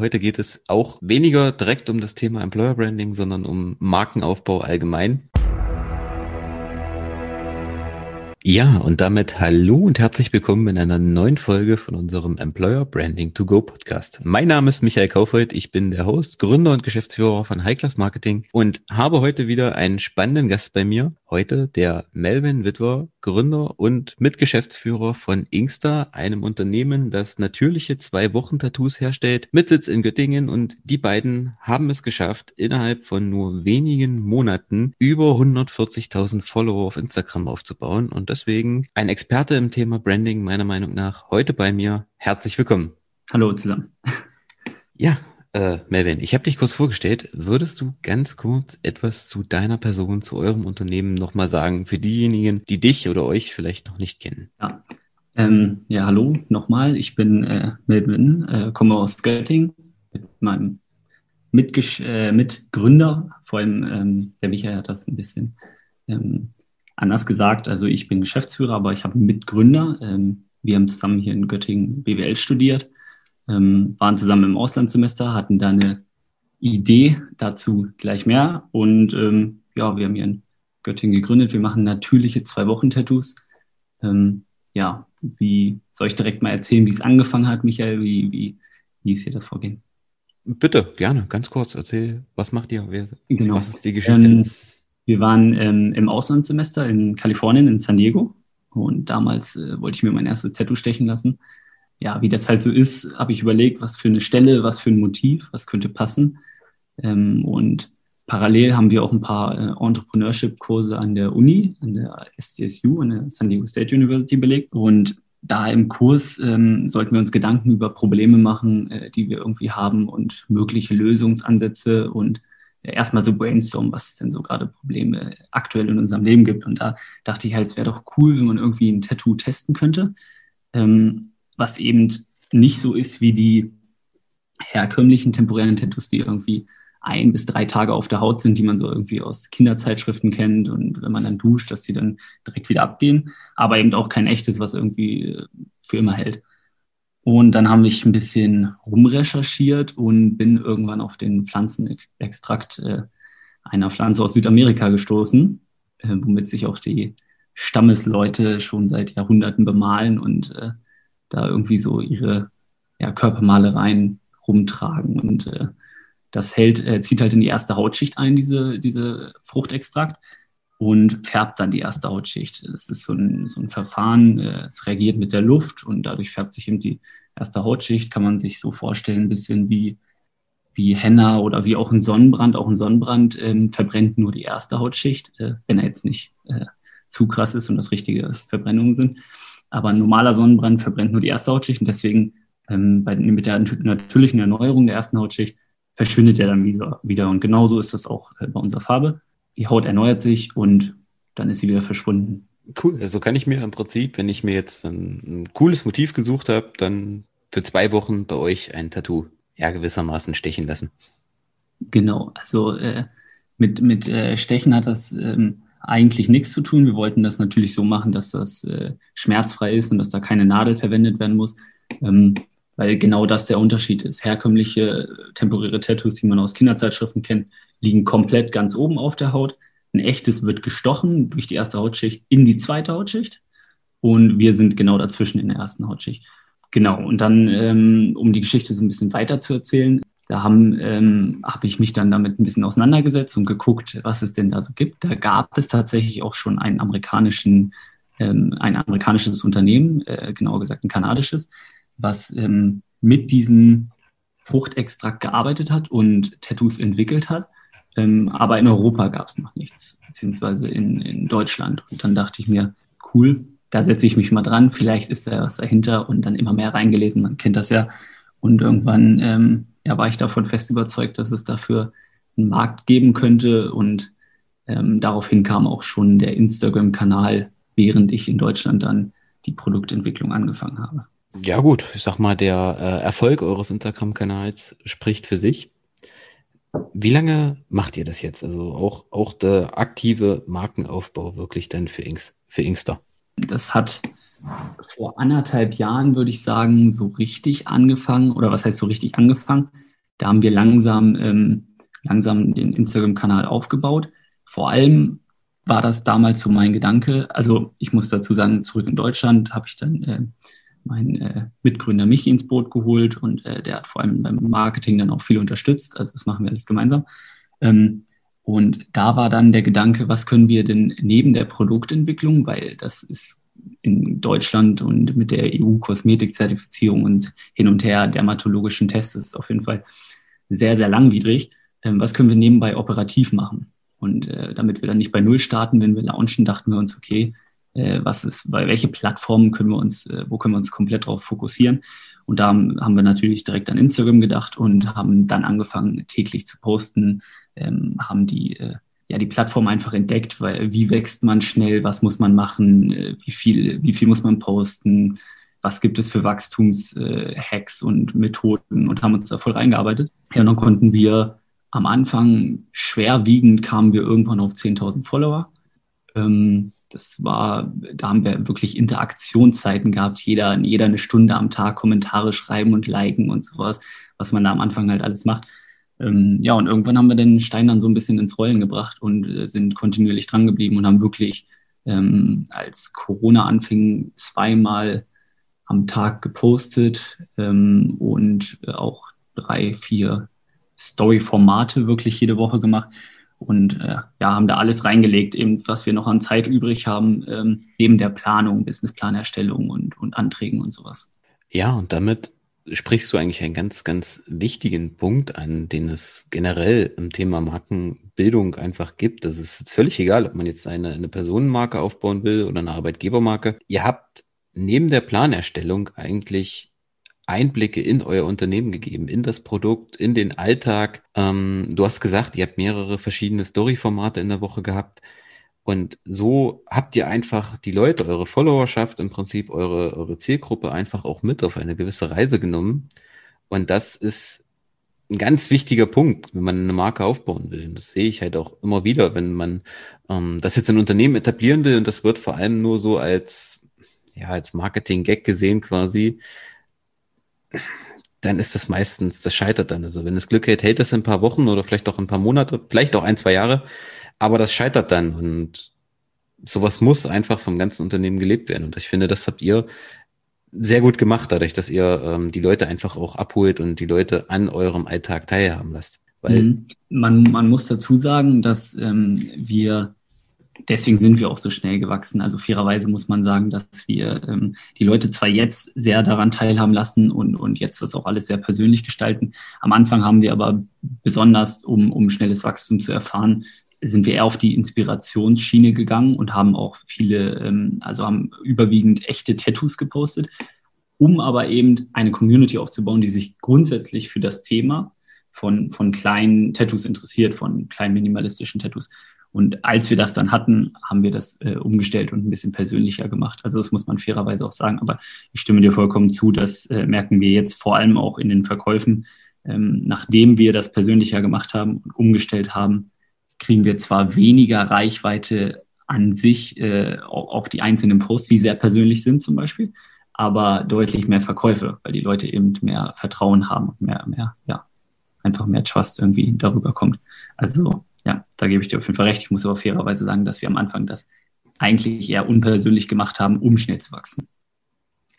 Heute geht es auch weniger direkt um das Thema Employer Branding, sondern um Markenaufbau allgemein. Ja, und damit hallo und herzlich willkommen in einer neuen Folge von unserem Employer Branding to Go Podcast. Mein Name ist Michael Kaufhold, ich bin der Host, Gründer und Geschäftsführer von High Class Marketing und habe heute wieder einen spannenden Gast bei mir. Heute der Melvin Witwer, Gründer und Mitgeschäftsführer von Inkster, einem Unternehmen, das natürliche Zwei-Wochen-Tattoos herstellt, mit Sitz in Göttingen und die beiden haben es geschafft, innerhalb von nur wenigen Monaten über 140.000 Follower auf Instagram aufzubauen und deswegen ein Experte im Thema Branding meiner Meinung nach heute bei mir. Herzlich willkommen. Hallo zusammen. Ja, äh, Melvin, ich habe dich kurz vorgestellt. Würdest du ganz kurz etwas zu deiner Person, zu eurem Unternehmen nochmal sagen, für diejenigen, die dich oder euch vielleicht noch nicht kennen? Ja, ähm, ja hallo nochmal. Ich bin äh, Melvin, äh, komme aus Göttingen mit meinem Mitgesch äh, Mitgründer. Vor allem ähm, der Michael hat das ein bisschen ähm, anders gesagt. Also ich bin Geschäftsführer, aber ich habe einen Mitgründer. Ähm, wir haben zusammen hier in Göttingen BWL studiert, ähm, waren zusammen im Auslandssemester, hatten da eine Idee, dazu gleich mehr. Und ähm, ja, wir haben hier in Göttingen gegründet. Wir machen natürliche Zwei-Wochen-Tattoos. Ähm, ja, wie soll ich direkt mal erzählen, wie es angefangen hat, Michael? Wie, wie, wie ist hier das Vorgehen? Bitte, gerne, ganz kurz. Erzähl, was macht ihr? Wer, genau. Was ist die Geschichte? Wir waren ähm, im Auslandssemester in Kalifornien, in San Diego. Und damals äh, wollte ich mir mein erstes Tattoo stechen lassen. Ja, wie das halt so ist, habe ich überlegt, was für eine Stelle, was für ein Motiv, was könnte passen. Ähm, und parallel haben wir auch ein paar äh, Entrepreneurship-Kurse an der Uni, an der SDSU, an der San Diego State University belegt. Und da im Kurs ähm, sollten wir uns Gedanken über Probleme machen, äh, die wir irgendwie haben und mögliche Lösungsansätze und erstmal so brainstormen, was es denn so gerade Probleme aktuell in unserem Leben gibt. Und da dachte ich halt, es wäre doch cool, wenn man irgendwie ein Tattoo testen könnte, ähm, was eben nicht so ist wie die herkömmlichen temporären Tattoos, die irgendwie ein bis drei Tage auf der Haut sind, die man so irgendwie aus Kinderzeitschriften kennt und wenn man dann duscht, dass sie dann direkt wieder abgehen, aber eben auch kein echtes, was irgendwie für immer hält. Und dann habe ich ein bisschen rumrecherchiert und bin irgendwann auf den Pflanzenextrakt äh, einer Pflanze aus Südamerika gestoßen, äh, womit sich auch die Stammesleute schon seit Jahrhunderten bemalen und äh, da irgendwie so ihre ja, Körpermalereien rumtragen. Und das hält, zieht halt in die erste Hautschicht ein, diese, diese Fruchtextrakt, und färbt dann die erste Hautschicht. Das ist so ein, so ein Verfahren, äh, es reagiert mit der Luft und dadurch färbt sich eben die erste Hautschicht, kann man sich so vorstellen, ein bisschen wie, wie Henna oder wie auch ein Sonnenbrand. Auch ein Sonnenbrand ähm, verbrennt nur die erste Hautschicht, äh, wenn er jetzt nicht äh, zu krass ist und das richtige Verbrennungen sind. Aber ein normaler Sonnenbrand verbrennt nur die erste Hautschicht und deswegen ähm, bei, mit der natürlichen Erneuerung der ersten Hautschicht verschwindet er dann wieder. wieder. Und genauso ist das auch äh, bei unserer Farbe die Haut erneuert sich und dann ist sie wieder verschwunden. Cool, also kann ich mir im Prinzip, wenn ich mir jetzt ein, ein cooles Motiv gesucht habe, dann für zwei Wochen bei euch ein Tattoo ja gewissermaßen stechen lassen. Genau, also äh, mit, mit äh, Stechen hat das ähm, eigentlich nichts zu tun. Wir wollten das natürlich so machen, dass das äh, schmerzfrei ist und dass da keine Nadel verwendet werden muss, ähm, weil genau das der Unterschied ist. Herkömmliche äh, temporäre Tattoos, die man aus Kinderzeitschriften kennt, liegen komplett ganz oben auf der Haut. Ein echtes wird gestochen durch die erste Hautschicht in die zweite Hautschicht. Und wir sind genau dazwischen in der ersten Hautschicht. Genau. Und dann, ähm, um die Geschichte so ein bisschen weiter zu erzählen, da haben, ähm, habe ich mich dann damit ein bisschen auseinandergesetzt und geguckt, was es denn da so gibt. Da gab es tatsächlich auch schon einen amerikanischen, ähm, ein amerikanisches Unternehmen, äh, genauer gesagt ein kanadisches, was ähm, mit diesem Fruchtextrakt gearbeitet hat und Tattoos entwickelt hat. Ähm, aber in Europa gab es noch nichts, beziehungsweise in, in Deutschland. Und dann dachte ich mir, cool, da setze ich mich mal dran, vielleicht ist da was dahinter und dann immer mehr reingelesen, man kennt das ja. Und irgendwann ähm, ja, war ich davon fest überzeugt, dass es dafür einen Markt geben könnte. Und ähm, daraufhin kam auch schon der Instagram-Kanal, während ich in Deutschland dann die Produktentwicklung angefangen habe. Ja gut, ich sag mal, der äh, Erfolg eures Instagram-Kanals spricht für sich. Wie lange macht ihr das jetzt? Also auch, auch der aktive Markenaufbau wirklich dann für, Inks, für Inkster? Das hat vor anderthalb Jahren, würde ich sagen, so richtig angefangen. Oder was heißt so richtig angefangen? da haben wir langsam, ähm, langsam den Instagram-Kanal aufgebaut. Vor allem war das damals so mein Gedanke. Also ich muss dazu sagen, zurück in Deutschland habe ich dann äh, meinen äh, Mitgründer Michi ins Boot geholt und äh, der hat vor allem beim Marketing dann auch viel unterstützt. Also das machen wir alles gemeinsam. Ähm, und da war dann der Gedanke, was können wir denn neben der Produktentwicklung, weil das ist in Deutschland und mit der EU-Kosmetikzertifizierung und hin und her dermatologischen Tests ist auf jeden Fall sehr, sehr langwidrig. Ähm, was können wir nebenbei operativ machen? Und äh, damit wir dann nicht bei Null starten, wenn wir launchen, dachten wir uns, okay, äh, was ist, bei welche Plattformen können wir uns, äh, wo können wir uns komplett drauf fokussieren? Und da haben wir natürlich direkt an Instagram gedacht und haben dann angefangen, täglich zu posten, ähm, haben die, äh, ja, die Plattform einfach entdeckt, weil wie wächst man schnell, was muss man machen, äh, wie viel, wie viel muss man posten, was gibt es für Wachstumshacks äh, und Methoden und haben uns da voll reingearbeitet. Ja, und dann konnten wir am Anfang schwerwiegend kamen wir irgendwann auf 10.000 Follower. Ähm, das war, da haben wir wirklich Interaktionszeiten gehabt, jeder, jeder eine Stunde am Tag Kommentare schreiben und liken und sowas, was man da am Anfang halt alles macht. Ähm, ja, und irgendwann haben wir den Stein dann so ein bisschen ins Rollen gebracht und äh, sind kontinuierlich dran geblieben und haben wirklich, ähm, als Corona anfing, zweimal am Tag gepostet ähm, und auch drei, vier Story-Formate wirklich jede Woche gemacht und äh, ja, haben da alles reingelegt, eben was wir noch an Zeit übrig haben, ähm, neben der Planung, Businessplanerstellung und, und Anträgen und sowas. Ja, und damit sprichst du eigentlich einen ganz, ganz wichtigen Punkt an, den es generell im Thema Markenbildung einfach gibt. Das ist jetzt völlig egal, ob man jetzt eine, eine Personenmarke aufbauen will oder eine Arbeitgebermarke. Ihr habt neben der Planerstellung eigentlich Einblicke in euer Unternehmen gegeben, in das Produkt, in den Alltag. Ähm, du hast gesagt, ihr habt mehrere verschiedene Story-Formate in der Woche gehabt. Und so habt ihr einfach die Leute, eure Followerschaft, im Prinzip eure, eure Zielgruppe einfach auch mit auf eine gewisse Reise genommen. Und das ist ein ganz wichtiger Punkt, wenn man eine Marke aufbauen will. Und das sehe ich halt auch immer wieder, wenn man ähm, das jetzt in Unternehmen etablieren will und das wird vor allem nur so als, ja, als Marketing-Gag gesehen quasi, dann ist das meistens, das scheitert dann. Also wenn es Glück hält, hält das ein paar Wochen oder vielleicht auch ein paar Monate, vielleicht auch ein, zwei Jahre, aber das scheitert dann und sowas muss einfach vom ganzen Unternehmen gelebt werden. Und ich finde, das habt ihr sehr gut gemacht, dadurch, dass ihr ähm, die Leute einfach auch abholt und die Leute an eurem Alltag teilhaben lasst. Weil mhm. man, man muss dazu sagen, dass ähm, wir deswegen sind wir auch so schnell gewachsen. Also fairerweise muss man sagen, dass wir ähm, die Leute zwar jetzt sehr daran teilhaben lassen und, und jetzt das auch alles sehr persönlich gestalten. Am Anfang haben wir aber besonders, um, um schnelles Wachstum zu erfahren, sind wir eher auf die Inspirationsschiene gegangen und haben auch viele, ähm, also haben überwiegend echte Tattoos gepostet, um aber eben eine Community aufzubauen, die sich grundsätzlich für das Thema von, von kleinen Tattoos interessiert, von kleinen minimalistischen Tattoos. Und als wir das dann hatten, haben wir das äh, umgestellt und ein bisschen persönlicher gemacht. Also das muss man fairerweise auch sagen. Aber ich stimme dir vollkommen zu, das äh, merken wir jetzt vor allem auch in den Verkäufen. Ähm, nachdem wir das persönlicher gemacht haben und umgestellt haben, kriegen wir zwar weniger Reichweite an sich äh, auf die einzelnen Posts, die sehr persönlich sind zum Beispiel, aber deutlich mehr Verkäufe, weil die Leute eben mehr Vertrauen haben und mehr, mehr, ja, einfach mehr Trust irgendwie darüber kommt. Also ja, da gebe ich dir auf jeden Fall recht. Ich muss aber fairerweise sagen, dass wir am Anfang das eigentlich eher unpersönlich gemacht haben, um schnell zu wachsen.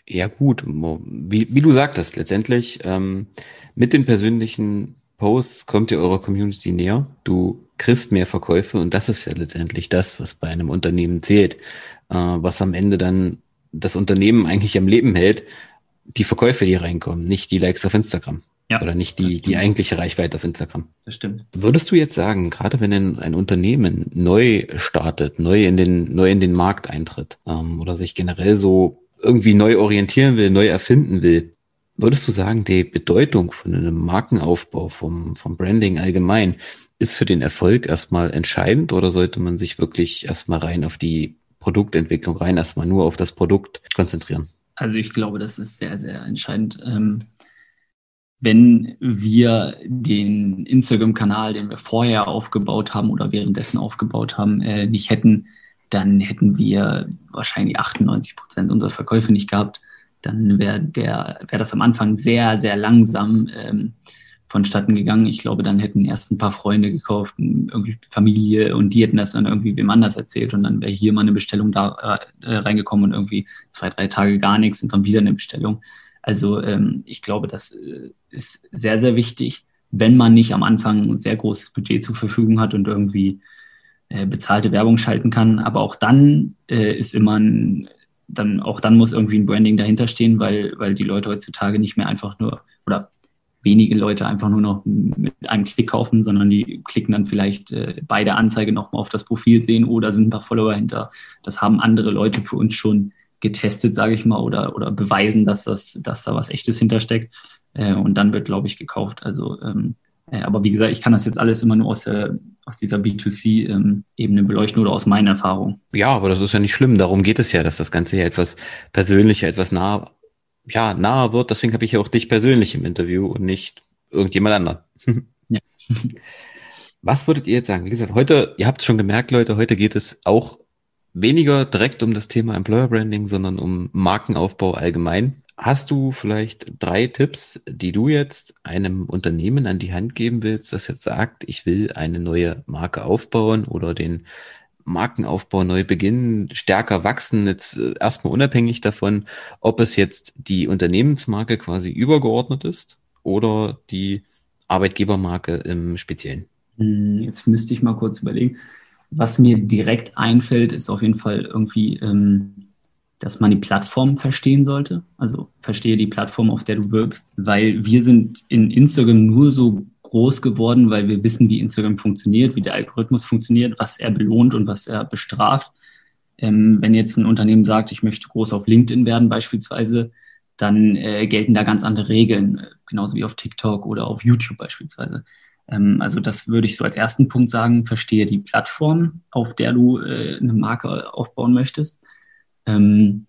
Ja, gut. Wie, wie du sagtest, letztendlich ähm, mit den persönlichen Posts kommt ihr eurer Community näher. Du kriegst mehr Verkäufe und das ist ja letztendlich das, was bei einem Unternehmen zählt, äh, was am Ende dann das Unternehmen eigentlich am Leben hält. Die Verkäufe, die reinkommen, nicht die Likes auf Instagram. Ja. Oder nicht die, die eigentliche Reichweite auf Instagram. Das stimmt. Würdest du jetzt sagen, gerade wenn ein, ein Unternehmen neu startet, neu in den, neu in den Markt eintritt, ähm, oder sich generell so irgendwie neu orientieren will, neu erfinden will, würdest du sagen, die Bedeutung von einem Markenaufbau, vom, vom Branding allgemein, ist für den Erfolg erstmal entscheidend oder sollte man sich wirklich erstmal rein auf die Produktentwicklung, rein erstmal nur auf das Produkt konzentrieren? Also ich glaube, das ist sehr, sehr entscheidend. Ähm, wenn wir den Instagram-Kanal, den wir vorher aufgebaut haben oder währenddessen aufgebaut haben, äh, nicht hätten, dann hätten wir wahrscheinlich 98 Prozent unserer Verkäufe nicht gehabt. Dann wäre wäre das am Anfang sehr, sehr langsam ähm, vonstatten gegangen. Ich glaube, dann hätten erst ein paar Freunde gekauft, irgendwie Familie und die hätten das dann irgendwie wem anders erzählt und dann wäre hier mal eine Bestellung da äh, reingekommen und irgendwie zwei, drei Tage gar nichts und dann wieder eine Bestellung. Also ähm, ich glaube, das äh, ist sehr, sehr wichtig, wenn man nicht am Anfang ein sehr großes Budget zur Verfügung hat und irgendwie äh, bezahlte Werbung schalten kann. Aber auch dann äh, ist immer ein, dann auch dann muss irgendwie ein Branding dahinter stehen, weil, weil die Leute heutzutage nicht mehr einfach nur oder wenige Leute einfach nur noch mit einem Klick kaufen, sondern die klicken dann vielleicht äh, bei der Anzeige nochmal auf das Profil sehen oder sind ein paar Follower hinter. Das haben andere Leute für uns schon getestet, sage ich mal, oder, oder beweisen, dass, das, dass da was Echtes hintersteckt. Äh, und dann wird, glaube ich, gekauft. Also, ähm, äh, aber wie gesagt, ich kann das jetzt alles immer nur aus, der, aus dieser B2C-Ebene ähm, beleuchten oder aus meinen Erfahrungen. Ja, aber das ist ja nicht schlimm. Darum geht es ja, dass das Ganze hier etwas persönlicher, etwas nah ja, nahe wird. Deswegen habe ich ja auch dich persönlich im Interview und nicht irgendjemand anderen. ja. Was würdet ihr jetzt sagen? Wie gesagt, heute, ihr habt es schon gemerkt, Leute, heute geht es auch weniger direkt um das Thema Employer Branding, sondern um Markenaufbau allgemein. Hast du vielleicht drei Tipps, die du jetzt einem Unternehmen an die Hand geben willst, das jetzt sagt, ich will eine neue Marke aufbauen oder den Markenaufbau neu beginnen, stärker wachsen, jetzt äh, erstmal unabhängig davon, ob es jetzt die Unternehmensmarke quasi übergeordnet ist oder die Arbeitgebermarke im Speziellen? Hm, jetzt müsste ich mal kurz überlegen. Was mir direkt einfällt, ist auf jeden Fall irgendwie, ähm, dass man die Plattform verstehen sollte. Also verstehe die Plattform, auf der du wirkst, weil wir sind in Instagram nur so groß geworden, weil wir wissen, wie Instagram funktioniert, wie der Algorithmus funktioniert, was er belohnt und was er bestraft. Ähm, wenn jetzt ein Unternehmen sagt, ich möchte groß auf LinkedIn werden beispielsweise, dann äh, gelten da ganz andere Regeln, genauso wie auf TikTok oder auf YouTube beispielsweise. Ähm, also das würde ich so als ersten Punkt sagen, verstehe die Plattform, auf der du äh, eine Marke aufbauen möchtest. Ähm,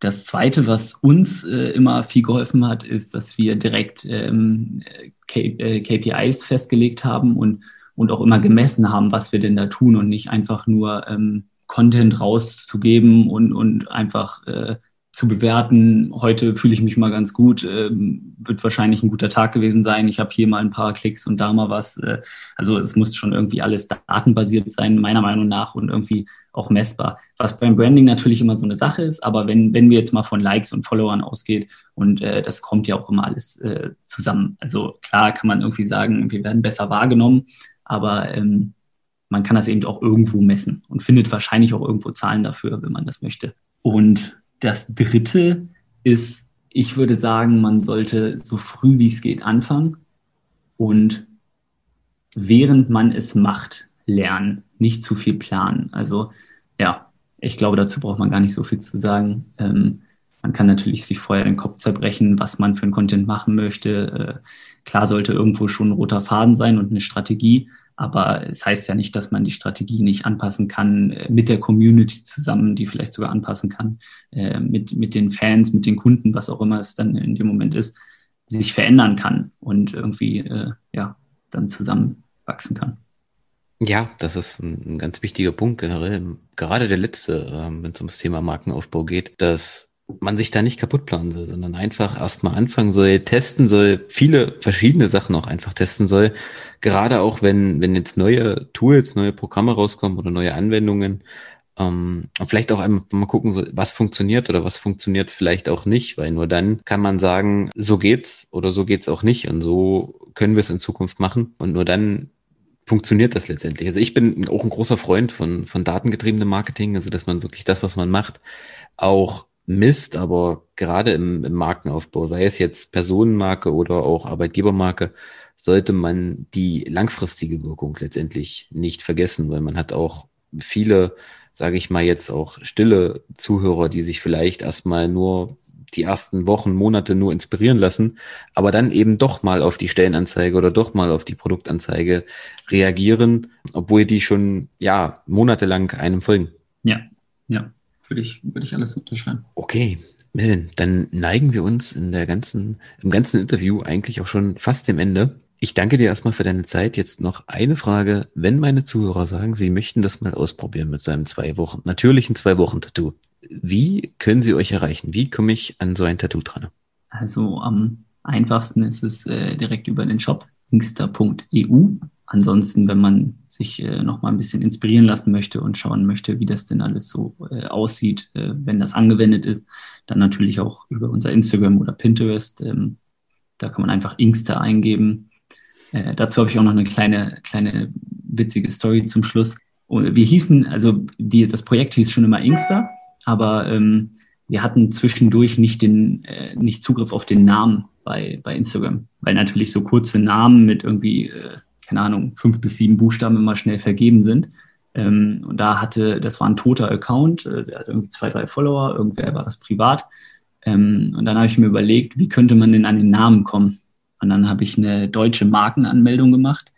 das Zweite, was uns äh, immer viel geholfen hat, ist, dass wir direkt ähm, KPIs äh, festgelegt haben und, und auch immer gemessen haben, was wir denn da tun und nicht einfach nur ähm, Content rauszugeben und, und einfach äh, zu bewerten. Heute fühle ich mich mal ganz gut, ähm, wird wahrscheinlich ein guter Tag gewesen sein. Ich habe hier mal ein paar Klicks und da mal was. Äh, also es muss schon irgendwie alles datenbasiert sein, meiner Meinung nach, und irgendwie auch messbar. Was beim Branding natürlich immer so eine Sache ist, aber wenn, wenn wir jetzt mal von Likes und Followern ausgeht und äh, das kommt ja auch immer alles äh, zusammen. Also klar kann man irgendwie sagen, wir werden besser wahrgenommen, aber ähm, man kann das eben auch irgendwo messen und findet wahrscheinlich auch irgendwo Zahlen dafür, wenn man das möchte. Und das Dritte ist, ich würde sagen, man sollte so früh wie es geht anfangen und während man es macht, lernen, nicht zu viel planen. Also ja, ich glaube, dazu braucht man gar nicht so viel zu sagen. Ähm, man kann natürlich sich vorher den Kopf zerbrechen, was man für ein Content machen möchte. Äh, klar sollte irgendwo schon ein roter Faden sein und eine Strategie, aber es heißt ja nicht, dass man die Strategie nicht anpassen kann äh, mit der Community zusammen, die vielleicht sogar anpassen kann, äh, mit, mit den Fans, mit den Kunden, was auch immer es dann in dem Moment ist, sich verändern kann und irgendwie äh, ja, dann zusammenwachsen kann. Ja, das ist ein, ganz wichtiger Punkt generell. Gerade der letzte, ähm, wenn es ums Thema Markenaufbau geht, dass man sich da nicht kaputt planen soll, sondern einfach erstmal anfangen soll, testen soll, viele verschiedene Sachen auch einfach testen soll. Gerade auch wenn, wenn jetzt neue Tools, neue Programme rauskommen oder neue Anwendungen, ähm, und vielleicht auch einmal mal gucken, was funktioniert oder was funktioniert vielleicht auch nicht, weil nur dann kann man sagen, so geht's oder so geht's auch nicht und so können wir es in Zukunft machen und nur dann funktioniert das letztendlich. Also ich bin auch ein großer Freund von, von datengetriebenem Marketing, also dass man wirklich das, was man macht, auch misst, aber gerade im, im Markenaufbau, sei es jetzt Personenmarke oder auch Arbeitgebermarke, sollte man die langfristige Wirkung letztendlich nicht vergessen, weil man hat auch viele, sage ich mal jetzt auch stille Zuhörer, die sich vielleicht erstmal nur die ersten Wochen, Monate nur inspirieren lassen, aber dann eben doch mal auf die Stellenanzeige oder doch mal auf die Produktanzeige reagieren, obwohl die schon ja monatelang einem folgen. Ja, ja würde ich, würde ich alles unterschreiben. Okay. Melvin, dann neigen wir uns in der ganzen, im ganzen Interview eigentlich auch schon fast dem Ende. Ich danke dir erstmal für deine Zeit. Jetzt noch eine Frage. Wenn meine Zuhörer sagen, sie möchten das mal ausprobieren mit seinem zwei Wochen, natürlichen zwei Wochen Tattoo, wie können sie euch erreichen? Wie komme ich an so ein Tattoo dran? Also am einfachsten ist es äh, direkt über den Shop inkster.eu. Ansonsten, wenn man sich äh, noch mal ein bisschen inspirieren lassen möchte und schauen möchte, wie das denn alles so äh, aussieht, äh, wenn das angewendet ist, dann natürlich auch über unser Instagram oder Pinterest. Ähm, da kann man einfach Inkster eingeben. Äh, dazu habe ich auch noch eine kleine, kleine witzige Story zum Schluss. wir hießen, also die, das Projekt hieß schon immer Inkster, aber ähm, wir hatten zwischendurch nicht den, äh, nicht Zugriff auf den Namen bei, bei Instagram, weil natürlich so kurze Namen mit irgendwie äh, keine Ahnung, fünf bis sieben Buchstaben immer schnell vergeben sind. Ähm, und da hatte, das war ein toter Account, äh, der hatte irgendwie zwei, drei Follower, irgendwer war das privat. Ähm, und dann habe ich mir überlegt, wie könnte man denn an den Namen kommen? Und dann habe ich eine deutsche Markenanmeldung gemacht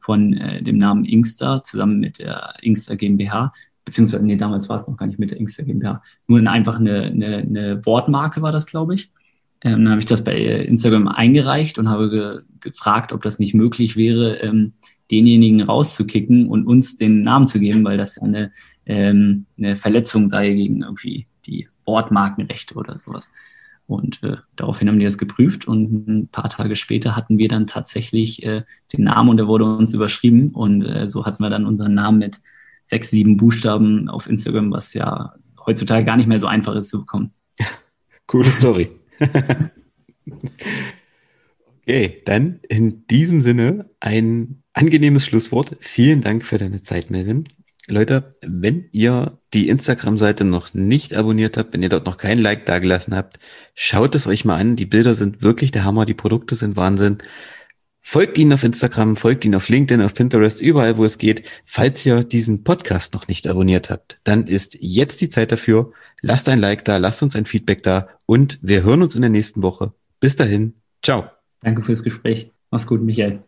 von äh, dem Namen Inkster zusammen mit der Inkster GmbH, beziehungsweise, nee, damals war es noch gar nicht mit der Inkster GmbH, nur einfach eine, eine, eine Wortmarke war das, glaube ich. Ähm, dann habe ich das bei Instagram eingereicht und habe ge gefragt, ob das nicht möglich wäre, ähm, denjenigen rauszukicken und uns den Namen zu geben, weil das ja eine, ähm, eine Verletzung sei gegen irgendwie die Wortmarkenrechte oder sowas. Und äh, daraufhin haben die das geprüft und ein paar Tage später hatten wir dann tatsächlich äh, den Namen und der wurde uns überschrieben und äh, so hatten wir dann unseren Namen mit sechs, sieben Buchstaben auf Instagram, was ja heutzutage gar nicht mehr so einfach ist zu bekommen. Coole Story. okay, dann in diesem Sinne ein angenehmes Schlusswort. Vielen Dank für deine Zeit, Melvin. Leute, wenn ihr die Instagram-Seite noch nicht abonniert habt, wenn ihr dort noch kein Like dagelassen habt, schaut es euch mal an. Die Bilder sind wirklich der Hammer, die Produkte sind Wahnsinn. Folgt ihnen auf Instagram, folgt ihnen auf LinkedIn, auf Pinterest, überall, wo es geht. Falls ihr diesen Podcast noch nicht abonniert habt, dann ist jetzt die Zeit dafür. Lasst ein Like da, lasst uns ein Feedback da und wir hören uns in der nächsten Woche. Bis dahin, ciao. Danke fürs Gespräch. Mach's gut, Michael.